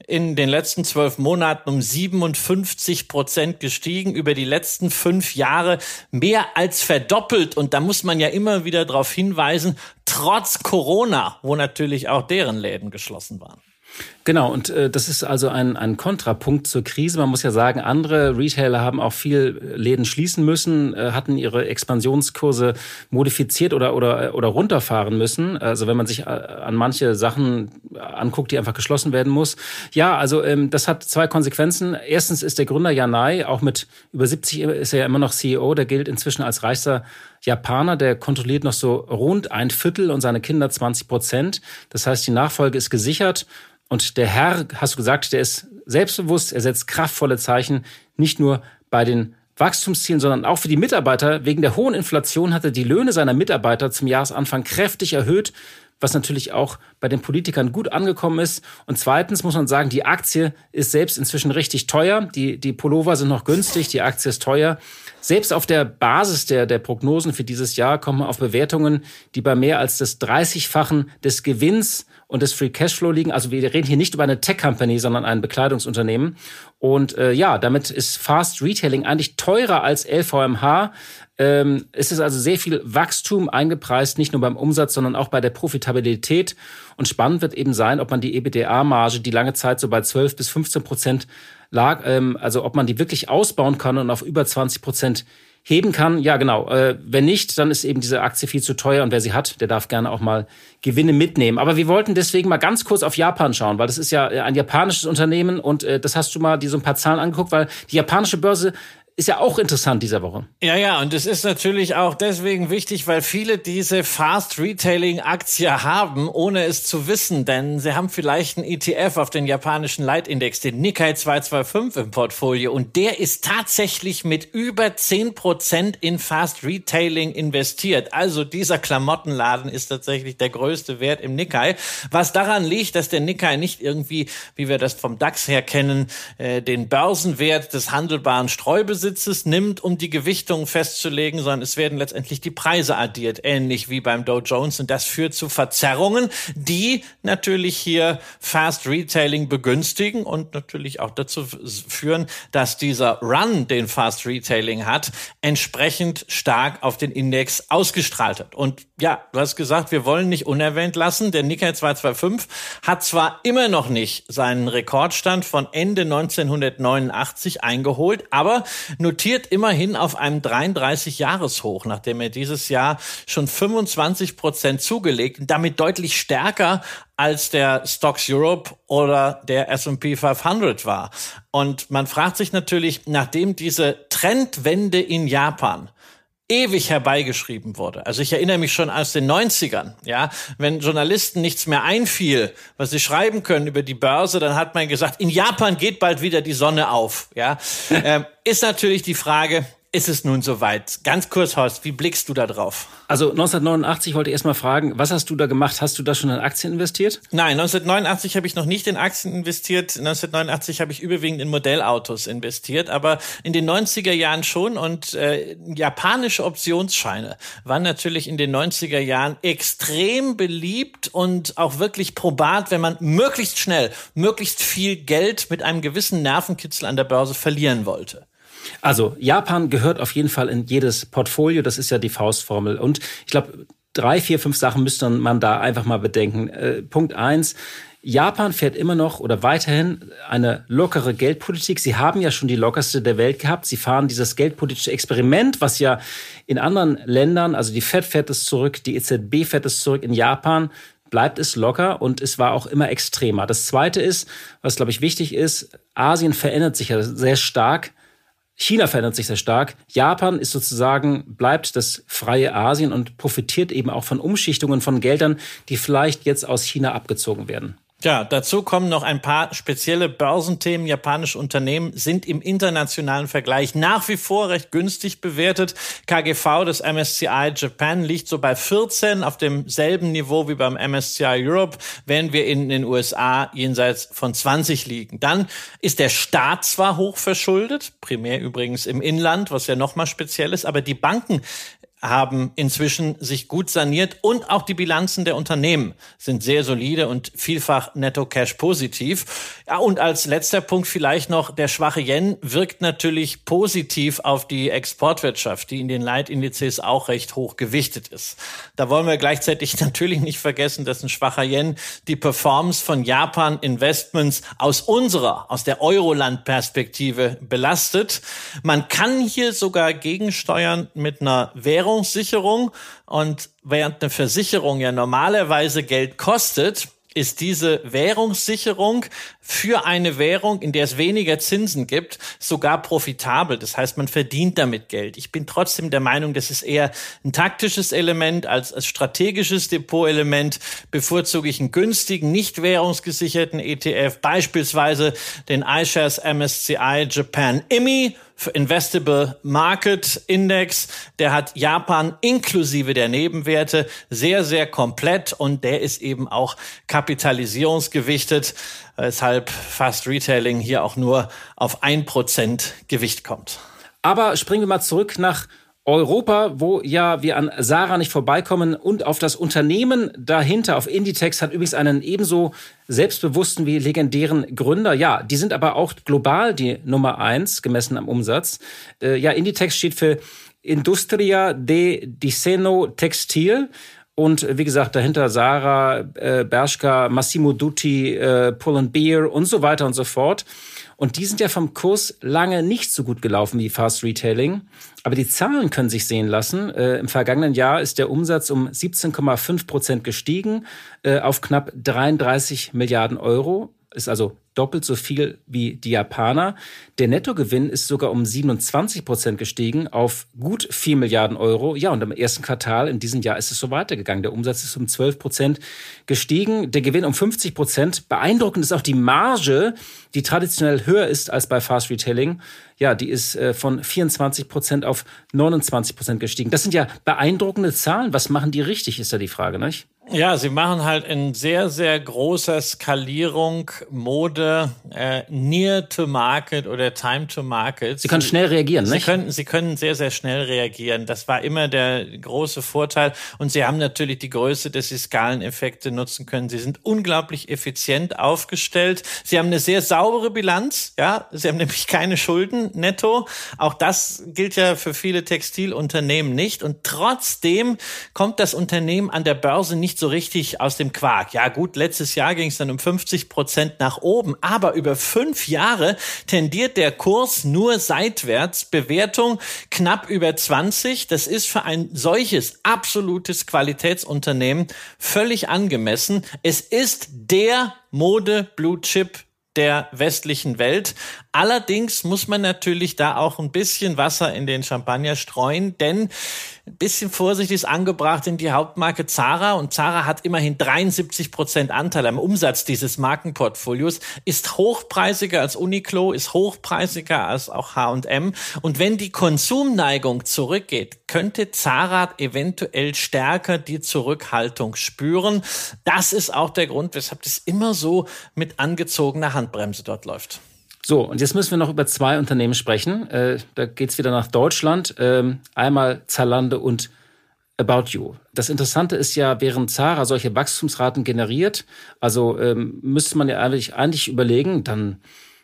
in den letzten zwölf Monaten um 57 Prozent gestiegen, über die letzten fünf Jahre mehr als verdoppelt. Und da muss man ja immer wieder darauf hinweisen, trotz Corona, wo natürlich auch deren Läden geschlossen waren. Genau, und äh, das ist also ein, ein Kontrapunkt zur Krise. Man muss ja sagen, andere Retailer haben auch viel Läden schließen müssen, äh, hatten ihre Expansionskurse modifiziert oder, oder, oder runterfahren müssen. Also wenn man sich äh, an manche Sachen anguckt, die einfach geschlossen werden muss. Ja, also ähm, das hat zwei Konsequenzen. Erstens ist der Gründer Yanai, auch mit über 70 ist er ja immer noch CEO, der gilt inzwischen als reichster Japaner, der kontrolliert noch so rund ein Viertel und seine Kinder 20 Prozent. Das heißt, die Nachfolge ist gesichert. Und der Herr, hast du gesagt, der ist selbstbewusst, er setzt kraftvolle Zeichen, nicht nur bei den Wachstumszielen, sondern auch für die Mitarbeiter. Wegen der hohen Inflation hat er die Löhne seiner Mitarbeiter zum Jahresanfang kräftig erhöht was natürlich auch bei den Politikern gut angekommen ist. Und zweitens muss man sagen, die Aktie ist selbst inzwischen richtig teuer. Die, die Pullover sind noch günstig, die Aktie ist teuer. Selbst auf der Basis der, der Prognosen für dieses Jahr kommen wir auf Bewertungen, die bei mehr als das 30-fachen des Gewinns und des Free Cashflow liegen. Also wir reden hier nicht über eine Tech-Company, sondern ein Bekleidungsunternehmen. Und äh, ja, damit ist Fast Retailing eigentlich teurer als LVMH. Ähm, es ist also sehr viel Wachstum eingepreist, nicht nur beim Umsatz, sondern auch bei der Profitabilität. Und spannend wird eben sein, ob man die EBITDA-Marge, die lange Zeit so bei 12 bis 15 Prozent lag, ähm, also ob man die wirklich ausbauen kann und auf über 20 Prozent heben kann. Ja, genau. Äh, wenn nicht, dann ist eben diese Aktie viel zu teuer und wer sie hat, der darf gerne auch mal Gewinne mitnehmen. Aber wir wollten deswegen mal ganz kurz auf Japan schauen, weil das ist ja ein japanisches Unternehmen und äh, das hast du mal die so ein paar Zahlen angeguckt, weil die japanische Börse ist ja auch interessant dieser Woche. Ja, ja, und es ist natürlich auch deswegen wichtig, weil viele diese Fast Retailing Aktie haben, ohne es zu wissen, denn sie haben vielleicht einen ETF auf den japanischen Leitindex, den Nikkei 225 im Portfolio und der ist tatsächlich mit über 10 Prozent in Fast Retailing investiert. Also dieser Klamottenladen ist tatsächlich der größte Wert im Nikkei, was daran liegt, dass der Nikkei nicht irgendwie, wie wir das vom DAX her kennen, äh, den Börsenwert des handelbaren Streubesitzes Besitzes nimmt, um die Gewichtung festzulegen, sondern es werden letztendlich die Preise addiert, ähnlich wie beim Dow Jones. Und das führt zu Verzerrungen, die natürlich hier Fast Retailing begünstigen und natürlich auch dazu führen, dass dieser Run, den Fast Retailing hat, entsprechend stark auf den Index ausgestrahlt hat. Und ja, du hast gesagt, wir wollen nicht unerwähnt lassen. Der Nikkei 225 hat zwar immer noch nicht seinen Rekordstand von Ende 1989 eingeholt, aber notiert immerhin auf einem 33-Jahres-Hoch, nachdem er dieses Jahr schon 25 Prozent zugelegt und damit deutlich stärker als der Stocks Europe oder der S&P 500 war. Und man fragt sich natürlich, nachdem diese Trendwende in Japan ewig herbeigeschrieben wurde. Also ich erinnere mich schon aus den 90ern, ja, wenn Journalisten nichts mehr einfiel, was sie schreiben können über die Börse, dann hat man gesagt, in Japan geht bald wieder die Sonne auf, ja. ähm, ist natürlich die Frage, ist es nun soweit? Ganz kurz, Horst, wie blickst du da drauf? Also 1989 wollte ich erst mal fragen, was hast du da gemacht? Hast du da schon in Aktien investiert? Nein, 1989 habe ich noch nicht in Aktien investiert. 1989 habe ich überwiegend in Modellautos investiert, aber in den 90er Jahren schon und äh, japanische Optionsscheine waren natürlich in den 90er Jahren extrem beliebt und auch wirklich probat, wenn man möglichst schnell, möglichst viel Geld mit einem gewissen Nervenkitzel an der Börse verlieren wollte. Also Japan gehört auf jeden Fall in jedes Portfolio. Das ist ja die Faustformel. Und ich glaube, drei, vier, fünf Sachen müsste man da einfach mal bedenken. Äh, Punkt eins. Japan fährt immer noch oder weiterhin eine lockere Geldpolitik. Sie haben ja schon die lockerste der Welt gehabt. Sie fahren dieses geldpolitische Experiment, was ja in anderen Ländern, also die Fed fährt es zurück, die EZB fährt es zurück. In Japan bleibt es locker und es war auch immer extremer. Das Zweite ist, was glaube ich wichtig ist, Asien verändert sich ja sehr stark. China verändert sich sehr stark. Japan ist sozusagen, bleibt das freie Asien und profitiert eben auch von Umschichtungen von Geldern, die vielleicht jetzt aus China abgezogen werden. Ja, dazu kommen noch ein paar spezielle Börsenthemen. Japanische Unternehmen sind im internationalen Vergleich nach wie vor recht günstig bewertet. KGV des MSCI Japan liegt so bei 14 auf demselben Niveau wie beim MSCI Europe, während wir in den USA jenseits von 20 liegen. Dann ist der Staat zwar hoch verschuldet, primär übrigens im Inland, was ja nochmal speziell ist, aber die Banken haben inzwischen sich gut saniert und auch die Bilanzen der Unternehmen sind sehr solide und vielfach netto cash positiv. Ja, und als letzter Punkt vielleicht noch, der schwache Yen wirkt natürlich positiv auf die Exportwirtschaft, die in den Leitindizes auch recht hoch gewichtet ist. Da wollen wir gleichzeitig natürlich nicht vergessen, dass ein schwacher Yen die Performance von Japan Investments aus unserer, aus der Euroland-Perspektive belastet. Man kann hier sogar gegensteuern mit einer Währung Versicherungssicherung und während eine Versicherung ja normalerweise Geld kostet, ist diese Währungssicherung für eine Währung, in der es weniger Zinsen gibt, sogar profitabel. Das heißt, man verdient damit Geld. Ich bin trotzdem der Meinung, das ist eher ein taktisches Element als, als strategisches Depotelement. Bevorzuge ich einen günstigen, nicht währungsgesicherten ETF, beispielsweise den iShares MSCI Japan IMI Investable Market Index. Der hat Japan inklusive der Nebenwerte sehr, sehr komplett und der ist eben auch kapitalisierungsgewichtet, weshalb Fast Retailing hier auch nur auf ein Prozent Gewicht kommt. Aber springen wir mal zurück nach Europa, wo ja wir an Sarah nicht vorbeikommen und auf das Unternehmen dahinter, auf Inditex, hat übrigens einen ebenso selbstbewussten wie legendären Gründer. Ja, die sind aber auch global die Nummer eins, gemessen am Umsatz. Äh, ja, Inditex steht für Industria de Disegno Textil. Und wie gesagt, dahinter Sarah, äh, Bershka, Massimo Dutti, äh, Pull Beer und so weiter und so fort. Und die sind ja vom Kurs lange nicht so gut gelaufen wie Fast Retailing. Aber die Zahlen können sich sehen lassen. Äh, Im vergangenen Jahr ist der Umsatz um 17,5 Prozent gestiegen äh, auf knapp 33 Milliarden Euro. Ist also doppelt so viel wie die Japaner. Der Nettogewinn ist sogar um 27 Prozent gestiegen auf gut 4 Milliarden Euro. Ja, und im ersten Quartal in diesem Jahr ist es so weitergegangen. Der Umsatz ist um 12 Prozent gestiegen, der Gewinn um 50 Prozent. Beeindruckend ist auch die Marge, die traditionell höher ist als bei Fast Retailing. Ja, die ist äh, von 24 Prozent auf 29 Prozent gestiegen. Das sind ja beeindruckende Zahlen. Was machen die richtig, ist da die Frage, nicht? Ja, sie machen halt in sehr, sehr großer Skalierung Mode äh, near to market oder time to market. Sie können schnell reagieren, sie nicht? Können, sie können sehr, sehr schnell reagieren. Das war immer der große Vorteil. Und sie haben natürlich die Größe, dass sie Skaleneffekte nutzen können. Sie sind unglaublich effizient aufgestellt. Sie haben eine sehr saubere Bilanz. Ja, sie haben nämlich keine Schulden netto. Auch das gilt ja für viele Textilunternehmen nicht. Und trotzdem kommt das Unternehmen an der Börse nicht so richtig aus dem Quark. Ja gut, letztes Jahr ging es dann um 50 Prozent nach oben, aber über fünf Jahre tendiert der Kurs nur seitwärts. Bewertung knapp über 20. Das ist für ein solches absolutes Qualitätsunternehmen völlig angemessen. Es ist der Mode Blue Chip der westlichen Welt. Allerdings muss man natürlich da auch ein bisschen Wasser in den Champagner streuen, denn bisschen Vorsicht ist angebracht in die Hauptmarke Zara und Zara hat immerhin 73 Prozent Anteil am Umsatz dieses Markenportfolios, ist hochpreisiger als Uniqlo, ist hochpreisiger als auch H&M und wenn die Konsumneigung zurückgeht, könnte Zara eventuell stärker die Zurückhaltung spüren. Das ist auch der Grund, weshalb das immer so mit angezogener Handbremse dort läuft. So, und jetzt müssen wir noch über zwei Unternehmen sprechen. Äh, da geht's wieder nach Deutschland. Ähm, einmal Zalando und About You. Das Interessante ist ja, während Zara solche Wachstumsraten generiert, also ähm, müsste man ja eigentlich, eigentlich überlegen, dann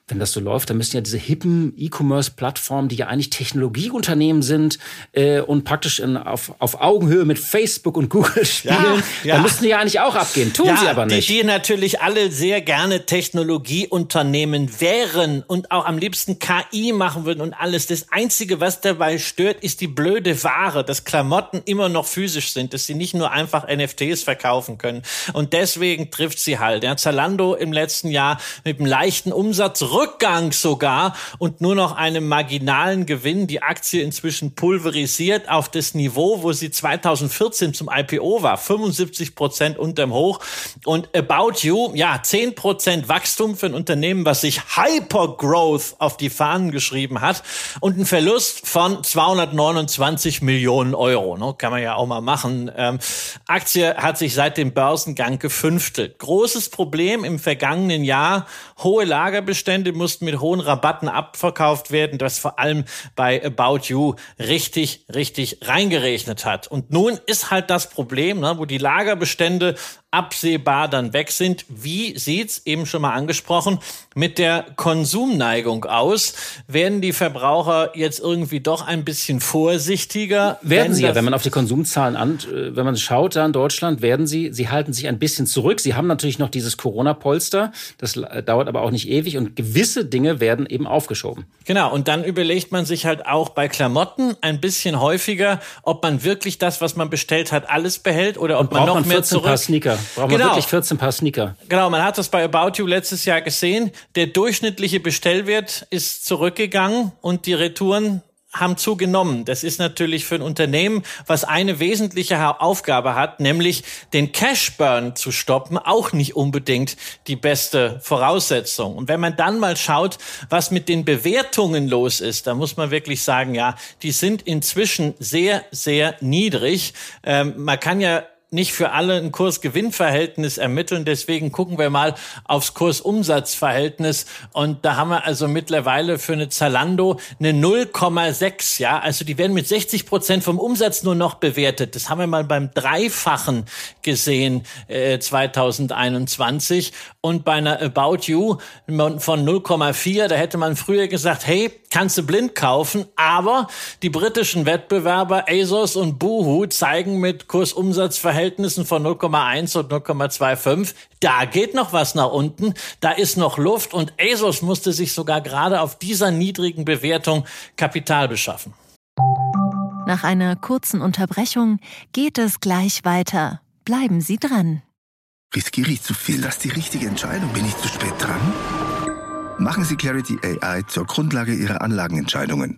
wenn das so läuft, dann müssen ja diese hippen E-Commerce-Plattformen, die ja eigentlich Technologieunternehmen sind äh, und praktisch in, auf, auf Augenhöhe mit Facebook und Google spielen, ja, ja. dann müssten die ja eigentlich auch abgehen. Tun ja, sie aber nicht. Die, die natürlich alle sehr gerne Technologieunternehmen wären und auch am liebsten KI machen würden und alles. Das Einzige, was dabei stört, ist die blöde Ware, dass Klamotten immer noch physisch sind, dass sie nicht nur einfach NFTs verkaufen können. Und deswegen trifft sie halt. Ja, Zalando im letzten Jahr mit einem leichten Umsatz Rückgang sogar und nur noch einem marginalen Gewinn. Die Aktie inzwischen pulverisiert auf das Niveau, wo sie 2014 zum IPO war. 75 Prozent unterm Hoch. Und About You, ja, 10 Prozent Wachstum für ein Unternehmen, was sich Hypergrowth auf die Fahnen geschrieben hat und ein Verlust von 229 Millionen Euro. Ne? Kann man ja auch mal machen. Ähm, Aktie hat sich seit dem Börsengang gefünftelt. Großes Problem im vergangenen Jahr, hohe Lagerbestände Bestände mussten mit hohen Rabatten abverkauft werden, das vor allem bei About You richtig, richtig reingerechnet hat. Und nun ist halt das Problem, ne, wo die Lagerbestände absehbar dann weg sind. Wie sieht's eben schon mal angesprochen mit der Konsumneigung aus? Werden die Verbraucher jetzt irgendwie doch ein bisschen vorsichtiger? Werden sie ja, wenn man auf die Konsumzahlen an, äh, wenn man schaut da in Deutschland, werden sie, sie halten sich ein bisschen zurück. Sie haben natürlich noch dieses Corona-Polster. Das dauert aber auch nicht ewig und gewisse Dinge werden eben aufgeschoben. Genau. Und dann überlegt man sich halt auch bei Klamotten ein bisschen häufiger, ob man wirklich das, was man bestellt hat, alles behält oder ob man noch mehr zurück. Paar Sneaker Sneaker. Brauchen genau. wir wirklich 14 Paar Sneaker. Genau, man hat das bei About You letztes Jahr gesehen. Der durchschnittliche Bestellwert ist zurückgegangen und die Retouren haben zugenommen. Das ist natürlich für ein Unternehmen, was eine wesentliche Aufgabe hat, nämlich den Cashburn zu stoppen, auch nicht unbedingt die beste Voraussetzung. Und wenn man dann mal schaut, was mit den Bewertungen los ist, da muss man wirklich sagen, ja, die sind inzwischen sehr, sehr niedrig. Ähm, man kann ja nicht für alle ein Kurs-Gewinn-Verhältnis ermitteln. Deswegen gucken wir mal aufs Kurs-Umsatz-Verhältnis. Und da haben wir also mittlerweile für eine Zalando eine 0,6. Ja, also die werden mit 60 Prozent vom Umsatz nur noch bewertet. Das haben wir mal beim Dreifachen gesehen äh, 2021. Und bei einer About You von 0,4, da hätte man früher gesagt, hey, kannst du blind kaufen. Aber die britischen Wettbewerber ASOS und Boohoo zeigen mit Kursumsatzverhältnis Verhältnissen von 0,1 und 0,25. Da geht noch was nach unten. Da ist noch Luft und ASOS musste sich sogar gerade auf dieser niedrigen Bewertung Kapital beschaffen. Nach einer kurzen Unterbrechung geht es gleich weiter. Bleiben Sie dran. Riskiere ich zu viel? Das ist die richtige Entscheidung. Bin ich zu spät dran? Machen Sie Clarity AI zur Grundlage Ihrer Anlagenentscheidungen.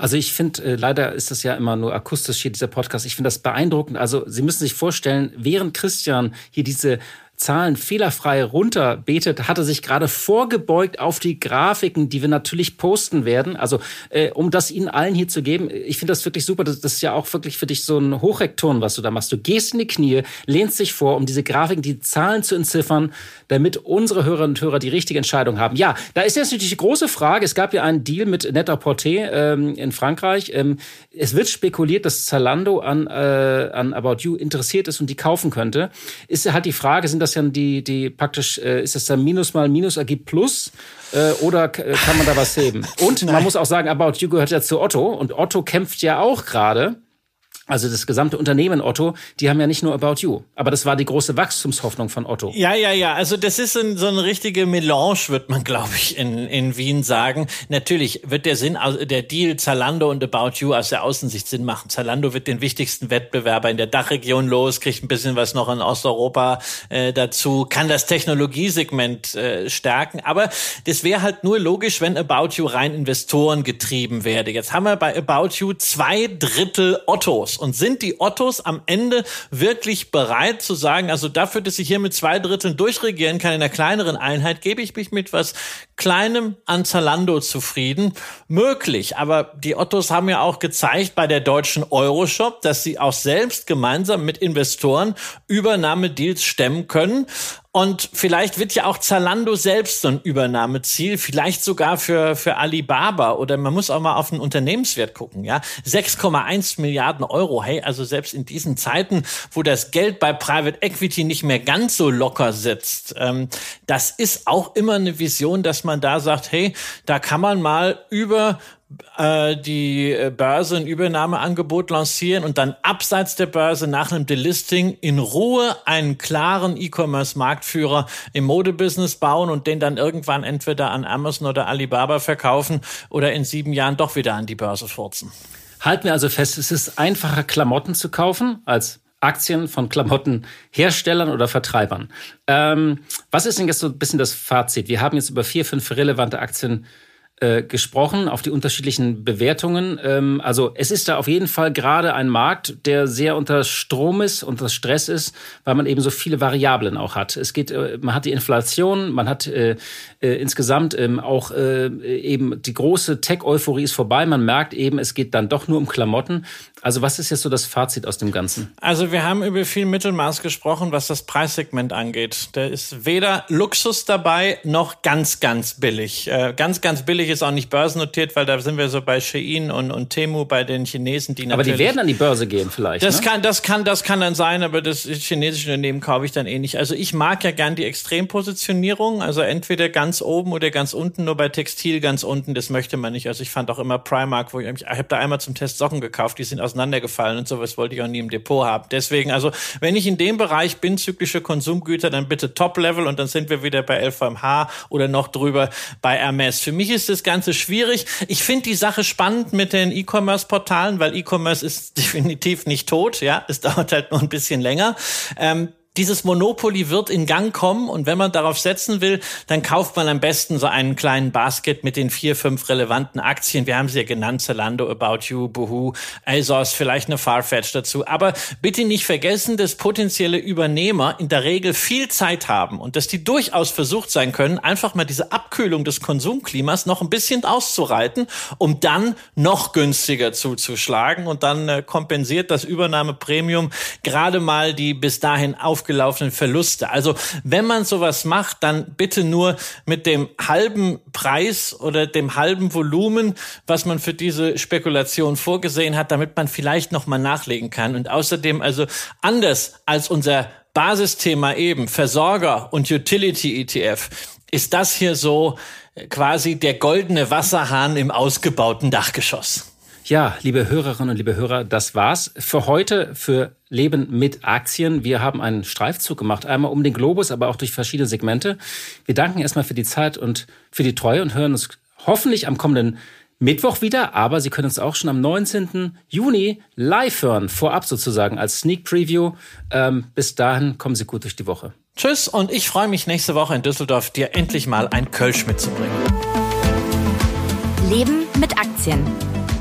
Also ich finde, äh, leider ist das ja immer nur akustisch hier, dieser Podcast. Ich finde das beeindruckend. Also Sie müssen sich vorstellen, während Christian hier diese Zahlen fehlerfrei runterbetet, hatte sich gerade vorgebeugt auf die Grafiken, die wir natürlich posten werden. Also äh, um das Ihnen allen hier zu geben, ich finde das wirklich super. Das, das, ist ja auch wirklich für dich so ein Hochrektoren, was du da machst. Du gehst in die Knie, lehnst dich vor, um diese Grafiken, die Zahlen zu entziffern, damit unsere Hörerinnen und Hörer die richtige Entscheidung haben. Ja, da ist jetzt natürlich die große Frage. Es gab ja einen Deal mit Netter Porté ähm, in Frankreich. Ähm, es wird spekuliert, dass Zalando an, äh, an About You interessiert ist und die kaufen könnte. Ist halt die Frage, sind das das dann die, die praktisch, äh, ist das dann Minus mal Minus ergibt Plus? Äh, oder kann man da was heben? Und man muss auch sagen, About You gehört ja zu Otto und Otto kämpft ja auch gerade also das gesamte Unternehmen Otto, die haben ja nicht nur About You. Aber das war die große Wachstumshoffnung von Otto. Ja, ja, ja. Also das ist ein, so eine richtige Melange, wird man, glaube ich, in, in Wien sagen. Natürlich wird der Sinn, also der Deal Zalando und About You aus der Außensicht Sinn machen. Zalando wird den wichtigsten Wettbewerber in der Dachregion los, kriegt ein bisschen was noch in Osteuropa äh, dazu, kann das Technologiesegment äh, stärken. Aber das wäre halt nur logisch, wenn About You rein Investoren getrieben werde. Jetzt haben wir bei About You zwei Drittel Ottos. Und sind die Ottos am Ende wirklich bereit zu sagen, also dafür, dass ich hier mit zwei Dritteln durchregieren kann in einer kleineren Einheit, gebe ich mich mit was Kleinem an Zalando zufrieden? Möglich. Aber die Ottos haben ja auch gezeigt bei der deutschen Euroshop, dass sie auch selbst gemeinsam mit Investoren Übernahmedeals stemmen können. Und vielleicht wird ja auch Zalando selbst so ein Übernahmeziel, vielleicht sogar für, für Alibaba oder man muss auch mal auf den Unternehmenswert gucken, ja. 6,1 Milliarden Euro, hey, also selbst in diesen Zeiten, wo das Geld bei Private Equity nicht mehr ganz so locker sitzt, ähm, das ist auch immer eine Vision, dass man da sagt, hey, da kann man mal über äh, die äh, Börse ein Übernahmeangebot lancieren und dann abseits der Börse nach einem Delisting in Ruhe einen klaren E-Commerce-Marktführer im Modebusiness bauen und den dann irgendwann entweder an Amazon oder Alibaba verkaufen oder in sieben Jahren doch wieder an die Börse furzen. Halten wir also fest, es ist einfacher, Klamotten zu kaufen als Aktien von Klamottenherstellern oder Vertreibern. Ähm, was ist denn jetzt so ein bisschen das Fazit? Wir haben jetzt über vier, fünf relevante Aktien äh, gesprochen, auf die unterschiedlichen Bewertungen. Ähm, also es ist da auf jeden Fall gerade ein Markt, der sehr unter Strom ist, unter Stress ist, weil man eben so viele Variablen auch hat. Es geht, äh, man hat die Inflation, man hat äh, äh, insgesamt ähm, auch äh, eben die große Tech-Euphorie ist vorbei. Man merkt eben, es geht dann doch nur um Klamotten. Also was ist jetzt so das Fazit aus dem Ganzen? Also wir haben über viel Mittelmaß gesprochen, was das Preissegment angeht. Da ist weder Luxus dabei noch ganz, ganz billig. Äh, ganz, ganz billig ist auch nicht börsennotiert, weil da sind wir so bei Shein und, und Temu, bei den Chinesen, die natürlich. Aber die werden an die Börse gehen vielleicht. Das ne? kann, das kann, das kann dann sein, aber das chinesische Unternehmen kaufe ich dann eh nicht. Also ich mag ja gern die Extrempositionierung, also entweder ganz oben oder ganz unten, nur bei Textil ganz unten, das möchte man nicht. Also ich fand auch immer Primark, wo ich, ich habe da einmal zum Test Socken gekauft, die sind auseinandergefallen und sowas wollte ich auch nie im Depot haben. Deswegen, also wenn ich in dem Bereich bin, zyklische Konsumgüter, dann bitte Top-Level und dann sind wir wieder bei LVMH oder noch drüber bei Hermes. Für mich ist das Ganze schwierig. Ich finde die Sache spannend mit den E-Commerce-Portalen, weil E-Commerce ist definitiv nicht tot. Ja, es dauert halt nur ein bisschen länger. Ähm, dieses Monopoly wird in Gang kommen und wenn man darauf setzen will, dann kauft man am besten so einen kleinen Basket mit den vier, fünf relevanten Aktien. Wir haben sie ja genannt, Zalando, About You, Boohoo, ASOS, vielleicht eine Farfetch dazu. Aber bitte nicht vergessen, dass potenzielle Übernehmer in der Regel viel Zeit haben und dass die durchaus versucht sein können, einfach mal diese Abkühlung des Konsumklimas noch ein bisschen auszureiten, um dann noch günstiger zuzuschlagen und dann äh, kompensiert das Übernahmepremium gerade mal die bis dahin auf aufgelaufenen Verluste. Also wenn man sowas macht, dann bitte nur mit dem halben Preis oder dem halben Volumen, was man für diese Spekulation vorgesehen hat, damit man vielleicht noch mal nachlegen kann. Und außerdem also anders als unser Basisthema eben Versorger und Utility ETF ist das hier so quasi der goldene Wasserhahn im ausgebauten Dachgeschoss. Ja, liebe Hörerinnen und liebe Hörer, das war's für heute für Leben mit Aktien. Wir haben einen Streifzug gemacht, einmal um den Globus, aber auch durch verschiedene Segmente. Wir danken erstmal für die Zeit und für die Treue und hören uns hoffentlich am kommenden Mittwoch wieder, aber Sie können uns auch schon am 19. Juni live hören, vorab sozusagen als Sneak Preview. Ähm, bis dahin kommen Sie gut durch die Woche. Tschüss und ich freue mich nächste Woche in Düsseldorf, dir endlich mal ein Kölsch mitzubringen. Leben mit Aktien